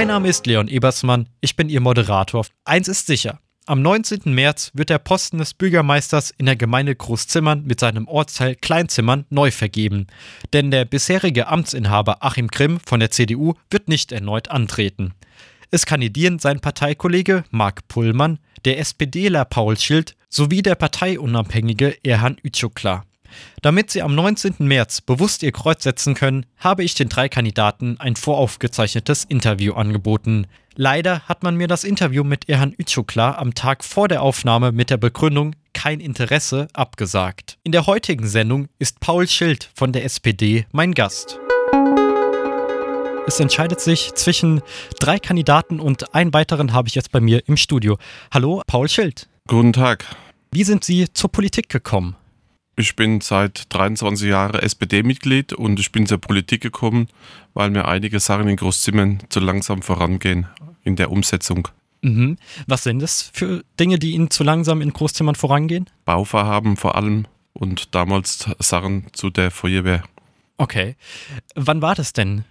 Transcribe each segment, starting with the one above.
Mein Name ist Leon Ebersmann, ich bin Ihr Moderator. Eins ist sicher. Am 19. März wird der Posten des Bürgermeisters in der Gemeinde Großzimmern mit seinem Ortsteil Kleinzimmern neu vergeben. Denn der bisherige Amtsinhaber Achim Grimm von der CDU wird nicht erneut antreten. Es kandidieren sein Parteikollege Marc Pullmann, der SPDler Paul Schild sowie der parteiunabhängige Erhan Ütschukla. Damit Sie am 19. März bewusst Ihr Kreuz setzen können, habe ich den drei Kandidaten ein voraufgezeichnetes Interview angeboten. Leider hat man mir das Interview mit Erhan Ütschukla am Tag vor der Aufnahme mit der Begründung kein Interesse abgesagt. In der heutigen Sendung ist Paul Schild von der SPD mein Gast. Es entscheidet sich zwischen drei Kandidaten und einen weiteren habe ich jetzt bei mir im Studio. Hallo, Paul Schild. Guten Tag. Wie sind Sie zur Politik gekommen? Ich bin seit 23 Jahren SPD-Mitglied und ich bin zur Politik gekommen, weil mir einige Sachen in Großzimmern zu langsam vorangehen in der Umsetzung. Mhm. Was sind das für Dinge, die Ihnen zu langsam in Großzimmern vorangehen? Bauvorhaben vor allem und damals Sachen zu der Feuerwehr. Okay. Wann war das denn?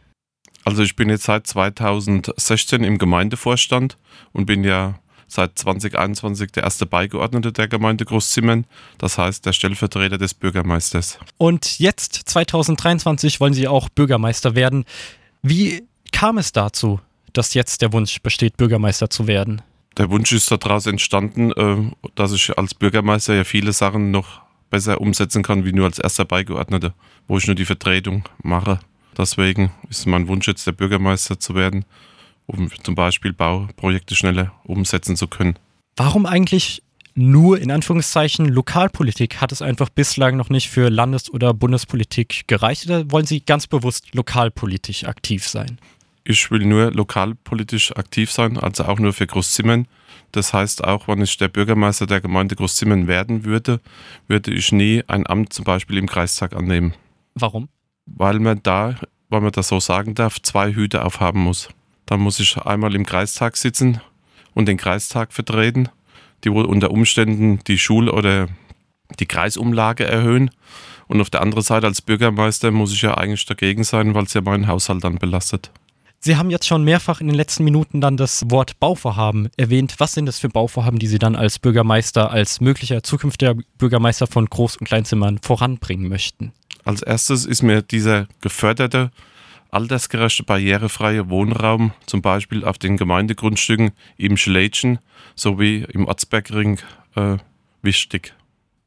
Also ich bin jetzt seit 2016 im Gemeindevorstand und bin ja seit 2021 der erste Beigeordnete der Gemeinde Großzimmern, das heißt der Stellvertreter des Bürgermeisters. Und jetzt, 2023, wollen Sie auch Bürgermeister werden. Wie kam es dazu, dass jetzt der Wunsch besteht, Bürgermeister zu werden? Der Wunsch ist daraus entstanden, äh, dass ich als Bürgermeister ja viele Sachen noch besser umsetzen kann, wie nur als erster Beigeordneter, wo ich nur die Vertretung mache. Deswegen ist mein Wunsch jetzt der Bürgermeister zu werden um zum Beispiel Bauprojekte schneller umsetzen zu können. Warum eigentlich nur in Anführungszeichen Lokalpolitik? Hat es einfach bislang noch nicht für Landes- oder Bundespolitik gereicht oder wollen Sie ganz bewusst lokalpolitisch aktiv sein? Ich will nur lokalpolitisch aktiv sein, also auch nur für Großzimmern. Das heißt, auch wenn ich der Bürgermeister der Gemeinde Großzimmern werden würde, würde ich nie ein Amt zum Beispiel im Kreistag annehmen. Warum? Weil man da, wenn man das so sagen darf, zwei Hüte aufhaben muss. Dann muss ich einmal im Kreistag sitzen und den Kreistag vertreten, die wohl unter Umständen die Schul- oder die Kreisumlage erhöhen. Und auf der anderen Seite als Bürgermeister muss ich ja eigentlich dagegen sein, weil es ja meinen Haushalt dann belastet. Sie haben jetzt schon mehrfach in den letzten Minuten dann das Wort Bauvorhaben erwähnt. Was sind das für Bauvorhaben, die Sie dann als Bürgermeister, als möglicher zukünftiger Bürgermeister von Groß- und Kleinzimmern voranbringen möchten? Als erstes ist mir dieser geförderte altersgerechte, barrierefreie Wohnraum, zum Beispiel auf den Gemeindegrundstücken im Schlätschen sowie im Ortsbergring, äh, wichtig.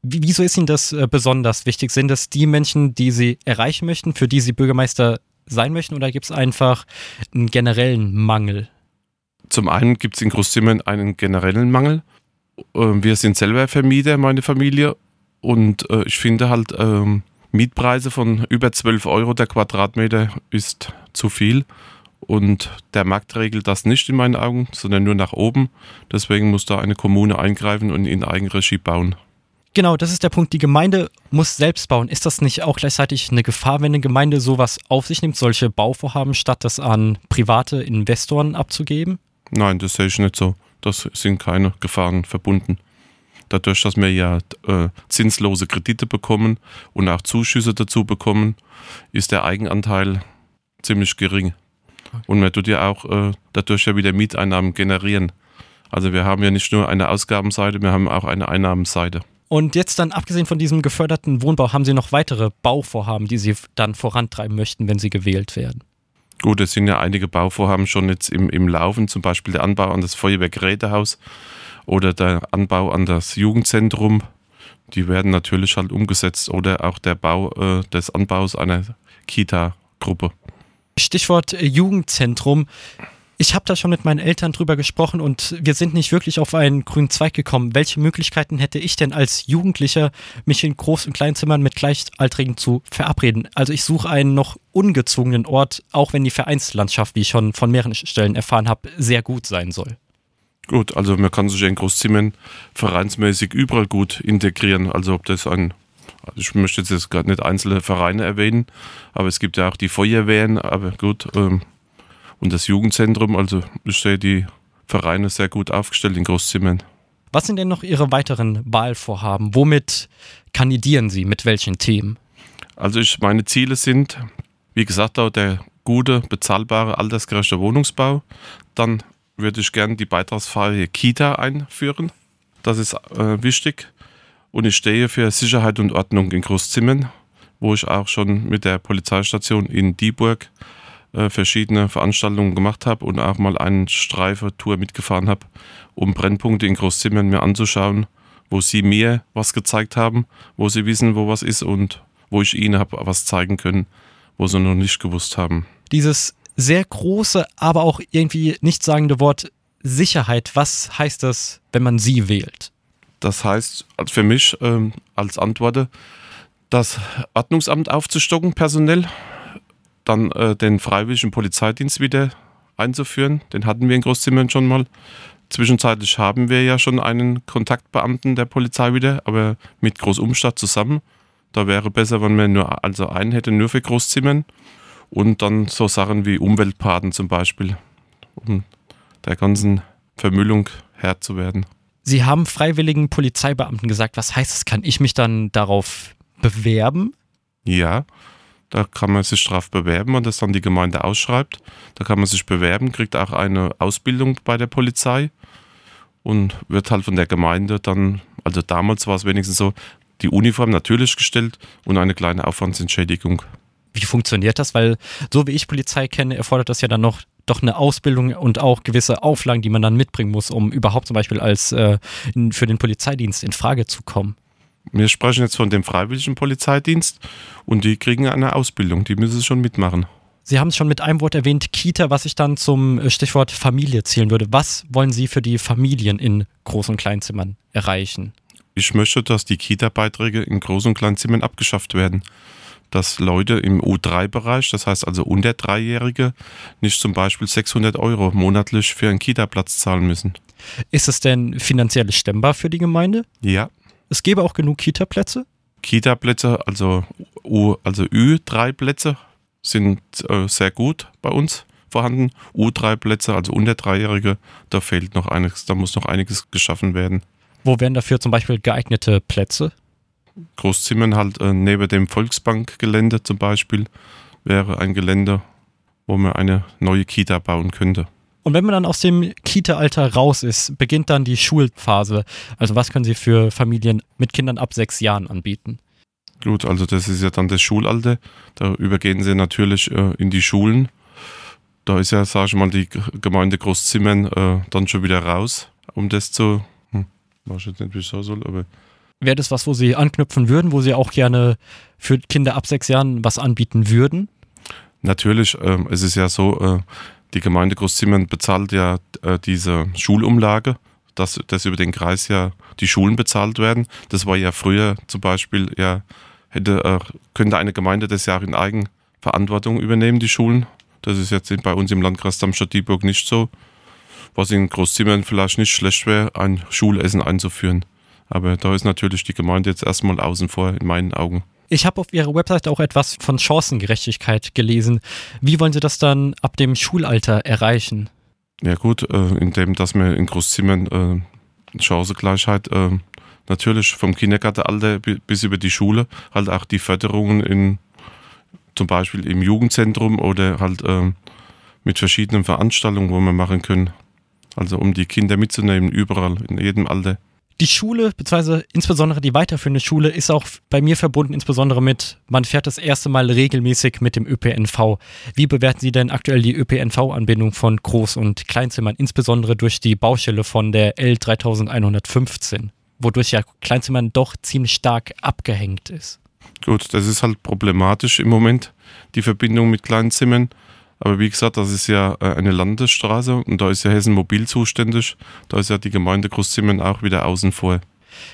Wieso ist Ihnen das äh, besonders wichtig? Sind das die Menschen, die Sie erreichen möchten, für die Sie Bürgermeister sein möchten, oder gibt es einfach einen generellen Mangel? Zum einen gibt es in Großzimmern einen generellen Mangel. Ähm, wir sind selber Vermieter, meine Familie, und äh, ich finde halt, ähm, Mietpreise von über 12 Euro der Quadratmeter ist zu viel. Und der Markt regelt das nicht in meinen Augen, sondern nur nach oben. Deswegen muss da eine Kommune eingreifen und in Eigenregie bauen. Genau, das ist der Punkt. Die Gemeinde muss selbst bauen. Ist das nicht auch gleichzeitig eine Gefahr, wenn eine Gemeinde sowas auf sich nimmt, solche Bauvorhaben, statt das an private Investoren abzugeben? Nein, das sehe ich nicht so. Das sind keine Gefahren verbunden dadurch, dass wir ja äh, zinslose Kredite bekommen und auch Zuschüsse dazu bekommen, ist der Eigenanteil ziemlich gering. Und man tut ja auch äh, dadurch ja wieder Mieteinnahmen generieren. Also wir haben ja nicht nur eine Ausgabenseite, wir haben auch eine Einnahmenseite. Und jetzt dann, abgesehen von diesem geförderten Wohnbau, haben Sie noch weitere Bauvorhaben, die Sie dann vorantreiben möchten, wenn Sie gewählt werden? Gut, es sind ja einige Bauvorhaben schon jetzt im, im Laufen, zum Beispiel der Anbau an das Feuerwehrgerätehaus oder der Anbau an das Jugendzentrum. Die werden natürlich halt umgesetzt oder auch der Bau äh, des Anbaus einer Kita-Gruppe. Stichwort äh, Jugendzentrum. Ich habe da schon mit meinen Eltern drüber gesprochen und wir sind nicht wirklich auf einen grünen Zweig gekommen. Welche Möglichkeiten hätte ich denn als Jugendlicher, mich in Groß- und Kleinzimmern mit Gleichaltrigen zu verabreden? Also ich suche einen noch ungezwungenen Ort, auch wenn die Vereinslandschaft, wie ich schon von mehreren Stellen erfahren habe, sehr gut sein soll. Gut, also man kann sich in Großzimmern vereinsmäßig überall gut integrieren. Also ob das ein, also ich möchte jetzt gerade nicht einzelne Vereine erwähnen, aber es gibt ja auch die Feuerwehren, aber gut, ähm, und das Jugendzentrum, also ich sehe die Vereine sehr gut aufgestellt in Großzimmern. Was sind denn noch Ihre weiteren Wahlvorhaben? Womit kandidieren Sie? Mit welchen Themen? Also ich, meine Ziele sind, wie gesagt, auch der gute, bezahlbare, altersgerechte Wohnungsbau. Dann würde ich gerne die beitragsfreie Kita einführen. Das ist äh, wichtig. Und ich stehe für Sicherheit und Ordnung in Großzimmern, wo ich auch schon mit der Polizeistation in Dieburg äh, verschiedene Veranstaltungen gemacht habe und auch mal eine Streife-Tour mitgefahren habe, um Brennpunkte in Großzimmern mir anzuschauen, wo sie mir was gezeigt haben, wo sie wissen, wo was ist und wo ich ihnen habe was zeigen können, wo sie noch nicht gewusst haben. Dieses sehr große, aber auch irgendwie nichtssagende Wort Sicherheit, was heißt das, wenn man sie wählt? Das heißt also für mich ähm, als Antwort, das Ordnungsamt aufzustocken personell, dann äh, den freiwilligen Polizeidienst wieder einzuführen. Den hatten wir in Großzimmern schon mal. Zwischenzeitlich haben wir ja schon einen Kontaktbeamten der Polizei wieder, aber mit Großumstadt zusammen. Da wäre besser, wenn man nur also einen hätte, nur für Großzimmern. Und dann so Sachen wie Umweltpaten zum Beispiel, um der ganzen Vermüllung Herr zu werden. Sie haben freiwilligen Polizeibeamten gesagt. Was heißt das? Kann ich mich dann darauf bewerben? Ja, da kann man sich drauf bewerben und das dann die Gemeinde ausschreibt. Da kann man sich bewerben, kriegt auch eine Ausbildung bei der Polizei und wird halt von der Gemeinde dann, also damals war es wenigstens so, die Uniform natürlich gestellt und eine kleine Aufwandsentschädigung. Wie funktioniert das? Weil so wie ich Polizei kenne, erfordert das ja dann noch doch eine Ausbildung und auch gewisse Auflagen, die man dann mitbringen muss, um überhaupt zum Beispiel als äh, für den Polizeidienst in Frage zu kommen. Wir sprechen jetzt von dem freiwilligen Polizeidienst und die kriegen eine Ausbildung, die müssen schon mitmachen. Sie haben es schon mit einem Wort erwähnt, Kita, was ich dann zum äh, Stichwort Familie zählen würde. Was wollen Sie für die Familien in Groß- und Kleinzimmern erreichen? Ich möchte, dass die Kita-Beiträge in Groß- und Kleinzimmern abgeschafft werden dass Leute im U3-Bereich, das heißt also unter Dreijährige, nicht zum Beispiel 600 Euro monatlich für einen Kita-Platz zahlen müssen. Ist es denn finanziell stemmbar für die Gemeinde? Ja. Es gäbe auch genug Kita-Plätze? Kita-Plätze, also, U, also Ü3-Plätze sind äh, sehr gut bei uns vorhanden. U3-Plätze, also unter Dreijährige, da fehlt noch einiges, da muss noch einiges geschaffen werden. Wo wären dafür zum Beispiel geeignete Plätze? Großzimmern halt äh, neben dem Volksbankgelände zum Beispiel wäre ein Gelände, wo man eine neue Kita bauen könnte. Und wenn man dann aus dem Kita-Alter raus ist, beginnt dann die Schulphase. Also was können Sie für Familien mit Kindern ab sechs Jahren anbieten? Gut, also das ist ja dann das Schulalter. Da übergehen Sie natürlich äh, in die Schulen. Da ist ja, sage ich mal, die Gemeinde Großzimmern äh, dann schon wieder raus, um das zu, hm, weiß jetzt nicht, wie ich sagen soll, aber Wäre das was, wo Sie anknüpfen würden, wo Sie auch gerne für Kinder ab sechs Jahren was anbieten würden? Natürlich, äh, es ist ja so, äh, die Gemeinde Großzimmern bezahlt ja äh, diese Schulumlage, dass, dass über den Kreis ja die Schulen bezahlt werden. Das war ja früher zum Beispiel, ja, hätte, äh, könnte eine Gemeinde das ja in Eigenverantwortung übernehmen, die Schulen. Das ist jetzt bei uns im Landkreis Darmstadt-Dieburg nicht so. Was in Großzimmern vielleicht nicht schlecht wäre, ein Schulessen einzuführen. Aber da ist natürlich die Gemeinde jetzt erstmal außen vor, in meinen Augen. Ich habe auf Ihrer Website auch etwas von Chancengerechtigkeit gelesen. Wie wollen Sie das dann ab dem Schulalter erreichen? Ja gut, äh, indem dass wir in Großzimmern äh, Chancengleichheit äh, natürlich vom Kindergartenalter bis über die Schule halt auch die Förderungen in zum Beispiel im Jugendzentrum oder halt mit verschiedenen Veranstaltungen, wo wir machen können. Also um die Kinder mitzunehmen, überall, in jedem Alter die Schule, beziehungsweise insbesondere die weiterführende Schule, ist auch bei mir verbunden, insbesondere mit, man fährt das erste Mal regelmäßig mit dem ÖPNV. Wie bewerten Sie denn aktuell die ÖPNV-Anbindung von Groß- und Kleinzimmern, insbesondere durch die Baustelle von der L3115, wodurch ja Kleinzimmern doch ziemlich stark abgehängt ist? Gut, das ist halt problematisch im Moment, die Verbindung mit Kleinzimmern. Aber wie gesagt, das ist ja äh, eine Landesstraße und da ist ja Hessen Mobil zuständig. Da ist ja die Gemeinde Großzimmern auch wieder außen vor.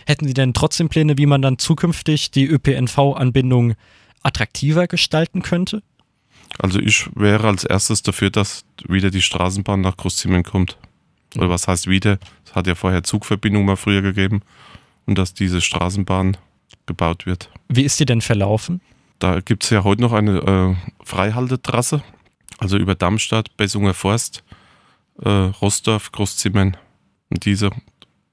Hätten Sie denn trotzdem Pläne, wie man dann zukünftig die ÖPNV-Anbindung attraktiver gestalten könnte? Also ich wäre als erstes dafür, dass wieder die Straßenbahn nach Großzimmern kommt. Oder was heißt wieder? Es hat ja vorher Zugverbindung mal früher gegeben und dass diese Straßenbahn gebaut wird. Wie ist die denn verlaufen? Da gibt es ja heute noch eine äh, Freihaltetrasse also über Darmstadt, Bessunger Forst, äh, Rostorf, Großzimmern. Und diese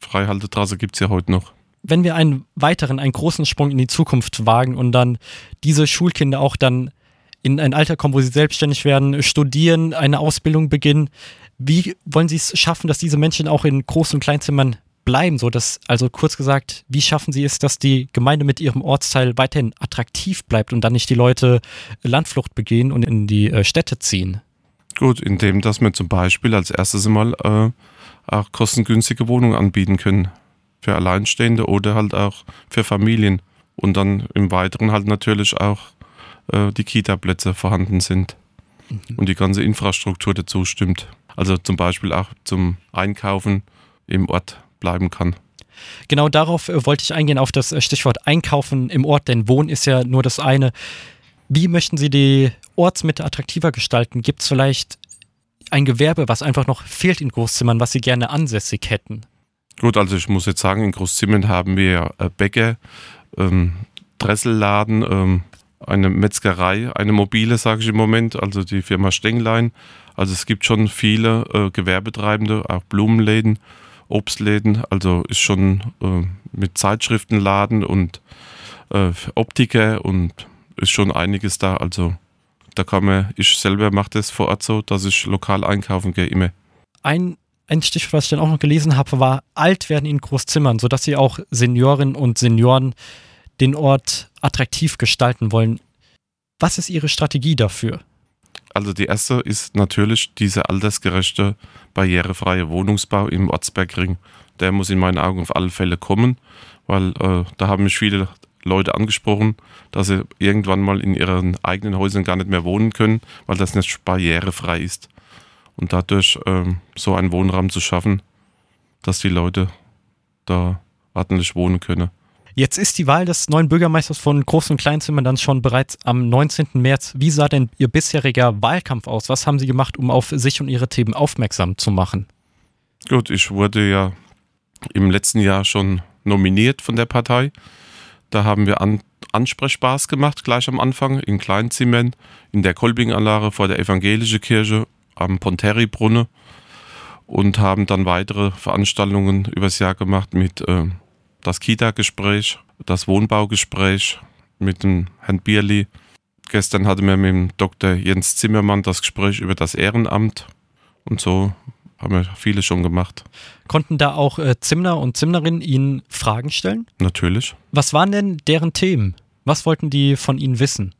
Freihaltetrasse gibt es ja heute noch. Wenn wir einen weiteren, einen großen Sprung in die Zukunft wagen und dann diese Schulkinder auch dann in ein Alter kommen, wo sie selbstständig werden, studieren, eine Ausbildung beginnen. Wie wollen Sie es schaffen, dass diese Menschen auch in Groß- und Kleinzimmern bleiben? So dass, also kurz gesagt, wie schaffen Sie es, dass die Gemeinde mit ihrem Ortsteil weiterhin attraktiv bleibt und dann nicht die Leute Landflucht begehen und in die äh, Städte ziehen? Gut, indem dass wir zum Beispiel als erstes mal äh, auch kostengünstige Wohnungen anbieten können. Für Alleinstehende oder halt auch für Familien. Und dann im Weiteren halt natürlich auch äh, die Kita-Plätze vorhanden sind. Mhm. Und die ganze Infrastruktur dazu stimmt. Also zum Beispiel auch zum Einkaufen im Ort bleiben kann. Genau darauf äh, wollte ich eingehen, auf das äh, Stichwort Einkaufen im Ort, denn Wohnen ist ja nur das eine. Wie möchten Sie die Ortsmitte attraktiver gestalten? Gibt es vielleicht ein Gewerbe, was einfach noch fehlt in Großzimmern, was Sie gerne ansässig hätten? Gut, also ich muss jetzt sagen, in Großzimmern haben wir äh, Bäcker, ähm, Dresselladen, ähm, eine Metzgerei, eine mobile, sage ich im Moment, also die Firma Stenglein. Also es gibt schon viele äh, Gewerbetreibende, auch Blumenläden, Obstläden, also ist schon äh, mit Zeitschriftenladen und äh, Optiker und ist schon einiges da. Also da kann man, ich selber mache das vor Ort so, dass ich lokal einkaufen gehe immer. Ein, ein Stichwort, was ich dann auch noch gelesen habe, war alt werden in Großzimmern, sodass sie auch Seniorinnen und Senioren den Ort attraktiv gestalten wollen. Was ist Ihre Strategie dafür? Also die erste ist natürlich dieser altersgerechte, barrierefreie Wohnungsbau im Ortsbergring. Der muss in meinen Augen auf alle Fälle kommen, weil äh, da haben mich viele Leute angesprochen, dass sie irgendwann mal in ihren eigenen Häusern gar nicht mehr wohnen können, weil das nicht barrierefrei ist. Und dadurch ähm, so einen Wohnraum zu schaffen, dass die Leute da ordentlich wohnen können. Jetzt ist die Wahl des neuen Bürgermeisters von Groß- und Kleinzimmern dann schon bereits am 19. März. Wie sah denn Ihr bisheriger Wahlkampf aus? Was haben Sie gemacht, um auf sich und Ihre Themen aufmerksam zu machen? Gut, ich wurde ja im letzten Jahr schon nominiert von der Partei. Da haben wir An Ansprechbars gemacht, gleich am Anfang, in Kleinzimmern, in der Kolbinganlage vor der evangelischen Kirche am Ponteri-Brunne und haben dann weitere Veranstaltungen übers Jahr gemacht mit äh, das Kita-Gespräch, das Wohnbaugespräch mit dem Herrn Bierli. Gestern hatten wir mit dem Dr. Jens Zimmermann das Gespräch über das Ehrenamt und so haben wir viele schon gemacht. Konnten da auch äh, Zimmer und Zimnerinnen Ihnen Fragen stellen? Natürlich. Was waren denn deren Themen? Was wollten die von Ihnen wissen?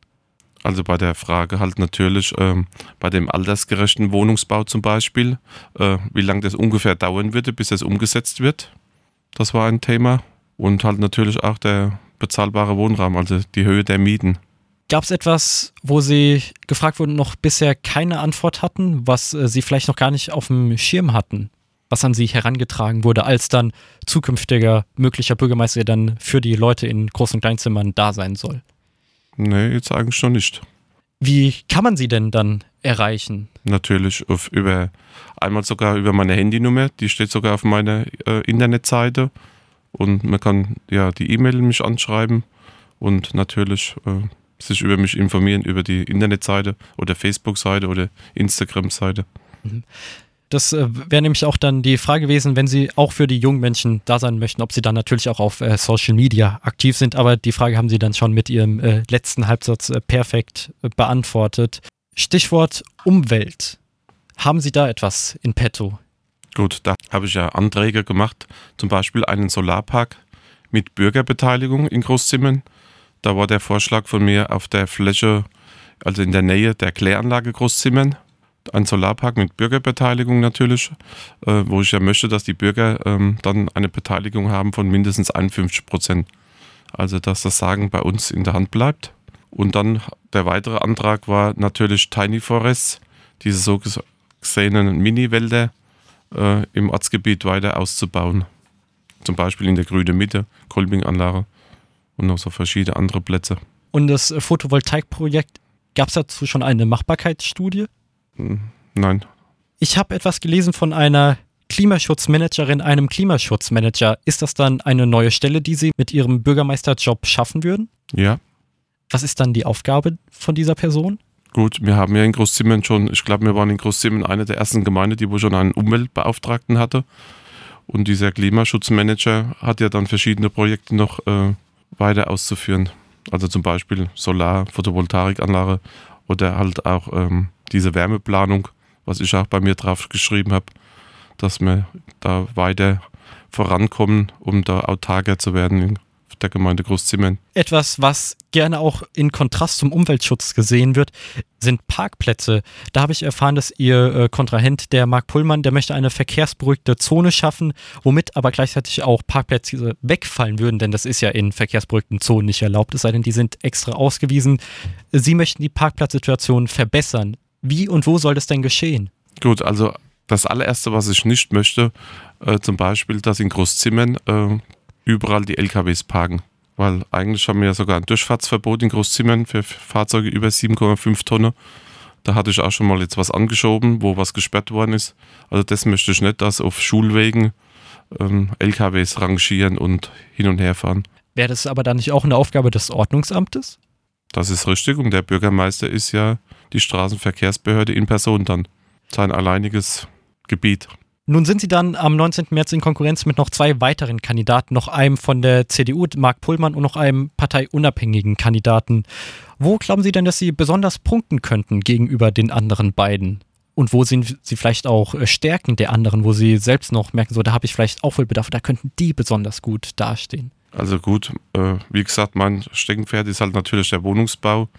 Also bei der Frage halt natürlich ähm, bei dem altersgerechten Wohnungsbau zum Beispiel, äh, wie lange das ungefähr dauern würde, bis es umgesetzt wird. Das war ein Thema. Und halt natürlich auch der bezahlbare Wohnraum, also die Höhe der Mieten. Gab es etwas, wo Sie gefragt wurden, noch bisher keine Antwort hatten, was äh, Sie vielleicht noch gar nicht auf dem Schirm hatten? Was an Sie herangetragen wurde, als dann zukünftiger möglicher Bürgermeister, der dann für die Leute in Groß- und Kleinzimmern da sein soll? Nee, jetzt eigentlich noch nicht. Wie kann man Sie denn dann erreichen? Natürlich auf, über einmal sogar über meine Handynummer, die steht sogar auf meiner äh, Internetseite und man kann ja die E-Mail mich anschreiben und natürlich äh, sich über mich informieren über die Internetseite oder Facebook-Seite oder Instagram-Seite. Mhm. Das äh, wäre nämlich auch dann die Frage gewesen, wenn Sie auch für die jungen Menschen da sein möchten, ob Sie dann natürlich auch auf äh, Social Media aktiv sind. Aber die Frage haben Sie dann schon mit Ihrem äh, letzten Halbsatz äh, perfekt äh, beantwortet. Stichwort Umwelt. Haben Sie da etwas in petto? Gut, da habe ich ja Anträge gemacht, zum Beispiel einen Solarpark mit Bürgerbeteiligung in Großzimmern. Da war der Vorschlag von mir auf der Fläche, also in der Nähe der Kläranlage Großzimmern, ein Solarpark mit Bürgerbeteiligung natürlich, äh, wo ich ja möchte, dass die Bürger ähm, dann eine Beteiligung haben von mindestens 51 Prozent. Also dass das Sagen bei uns in der Hand bleibt. Und dann der weitere Antrag war natürlich Tiny Forests, diese so gesehenen Mini-Wälder, äh, im Ortsgebiet weiter auszubauen. Zum Beispiel in der Grüne Mitte, Kolbinganlage und noch so verschiedene andere Plätze. Und das Photovoltaikprojekt, gab es dazu schon eine Machbarkeitsstudie? Hm, nein. Ich habe etwas gelesen von einer Klimaschutzmanagerin, einem Klimaschutzmanager. Ist das dann eine neue Stelle, die Sie mit Ihrem Bürgermeisterjob schaffen würden? Ja. Was ist dann die Aufgabe von dieser Person? Gut, wir haben ja in Großzimmern schon, ich glaube, wir waren in Großzimmern eine der ersten Gemeinden, die wo schon einen Umweltbeauftragten hatte. Und dieser Klimaschutzmanager hat ja dann verschiedene Projekte noch äh, weiter auszuführen. Also zum Beispiel Solar, Photovoltaikanlage Oder halt auch ähm, diese Wärmeplanung, was ich auch bei mir drauf geschrieben habe, dass wir da weiter vorankommen, um da autarker zu werden in der Gemeinde Großzimmern. Etwas, was gerne auch in Kontrast zum Umweltschutz gesehen wird, sind Parkplätze. Da habe ich erfahren, dass Ihr äh, Kontrahent, der Marc Pullmann, der möchte eine verkehrsberuhigte Zone schaffen, womit aber gleichzeitig auch Parkplätze wegfallen würden, denn das ist ja in verkehrsberuhigten Zonen nicht erlaubt, es sei denn, die sind extra ausgewiesen. Sie möchten die Parkplatzsituation verbessern. Wie und wo soll das denn geschehen? Gut, also das allererste, was ich nicht möchte, äh, zum Beispiel, dass in Großzimmern äh, überall die LKWs parken. Weil eigentlich haben wir ja sogar ein Durchfahrtsverbot in Großzimmern für Fahrzeuge über 7,5 Tonnen. Da hatte ich auch schon mal jetzt was angeschoben, wo was gesperrt worden ist. Also das möchte ich nicht, dass auf Schulwegen ähm, LKWs rangieren und hin und her fahren. Wäre das aber dann nicht auch eine Aufgabe des Ordnungsamtes? Das ist richtig und der Bürgermeister ist ja die Straßenverkehrsbehörde in Person dann. Sein alleiniges Gebiet. Nun sind sie dann am 19. März in Konkurrenz mit noch zwei weiteren Kandidaten, noch einem von der CDU, Marc Pullmann, und noch einem parteiunabhängigen Kandidaten. Wo glauben Sie denn, dass Sie besonders punkten könnten gegenüber den anderen beiden? Und wo sind Sie vielleicht auch äh, Stärken der anderen, wo Sie selbst noch merken, so da habe ich vielleicht Aufholbedarf, da könnten die besonders gut dastehen? Also gut, äh, wie gesagt, mein Steckenpferd ist halt natürlich der Wohnungsbau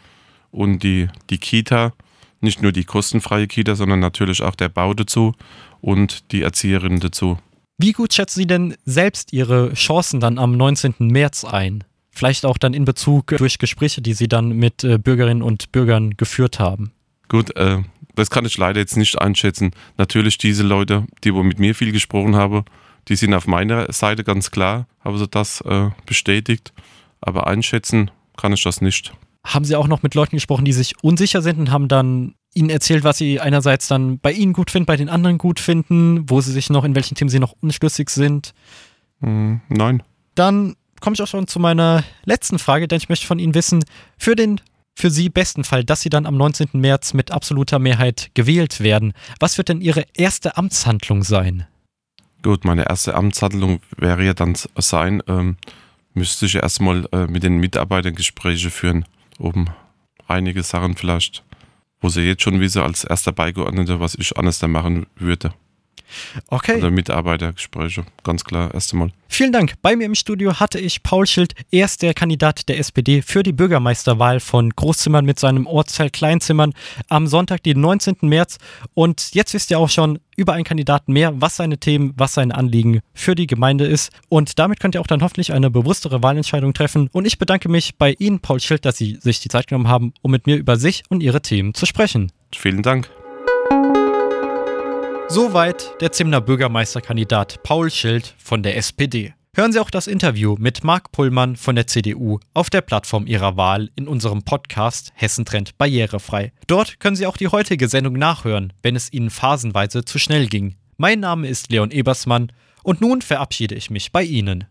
und die, die Kita. Nicht nur die kostenfreie Kita, sondern natürlich auch der Bau dazu und die Erzieherin dazu. Wie gut schätzen Sie denn selbst Ihre Chancen dann am 19. März ein? Vielleicht auch dann in Bezug durch Gespräche, die Sie dann mit äh, Bürgerinnen und Bürgern geführt haben. Gut, äh, das kann ich leider jetzt nicht einschätzen. Natürlich diese Leute, die wo mit mir viel gesprochen haben, die sind auf meiner Seite ganz klar, haben sie das äh, bestätigt. Aber einschätzen kann ich das nicht. Haben Sie auch noch mit Leuten gesprochen, die sich unsicher sind und haben dann ihnen erzählt, was sie einerseits dann bei ihnen gut finden, bei den anderen gut finden, wo sie sich noch, in welchen Themen sie noch unschlüssig sind? Mm, nein. Dann komme ich auch schon zu meiner letzten Frage, denn ich möchte von Ihnen wissen, für den für Sie besten Fall, dass Sie dann am 19. März mit absoluter Mehrheit gewählt werden, was wird denn Ihre erste Amtshandlung sein? Gut, meine erste Amtshandlung wäre ja dann sein, ähm, müsste ich erstmal äh, mit den Mitarbeitern Gespräche führen, um einige Sachen vielleicht wo sie jetzt schon wissen, als erster Beigeordneter, was ich anders da machen würde. Okay. Oder Mitarbeitergespräche, ganz klar, erst einmal. Vielen Dank. Bei mir im Studio hatte ich Paul Schild. Er ist der Kandidat der SPD für die Bürgermeisterwahl von Großzimmern mit seinem Ortsteil Kleinzimmern am Sonntag, den 19. März. Und jetzt wisst ihr auch schon über einen Kandidaten mehr, was seine Themen, was sein Anliegen für die Gemeinde ist. Und damit könnt ihr auch dann hoffentlich eine bewusstere Wahlentscheidung treffen. Und ich bedanke mich bei Ihnen, Paul Schild, dass Sie sich die Zeit genommen haben, um mit mir über sich und Ihre Themen zu sprechen. Vielen Dank. Soweit der Zimner Bürgermeisterkandidat Paul Schild von der SPD. Hören Sie auch das Interview mit Marc Pullmann von der CDU auf der Plattform Ihrer Wahl in unserem Podcast Hessen Trend barrierefrei. Dort können Sie auch die heutige Sendung nachhören, wenn es Ihnen phasenweise zu schnell ging. Mein Name ist Leon Ebersmann und nun verabschiede ich mich bei Ihnen.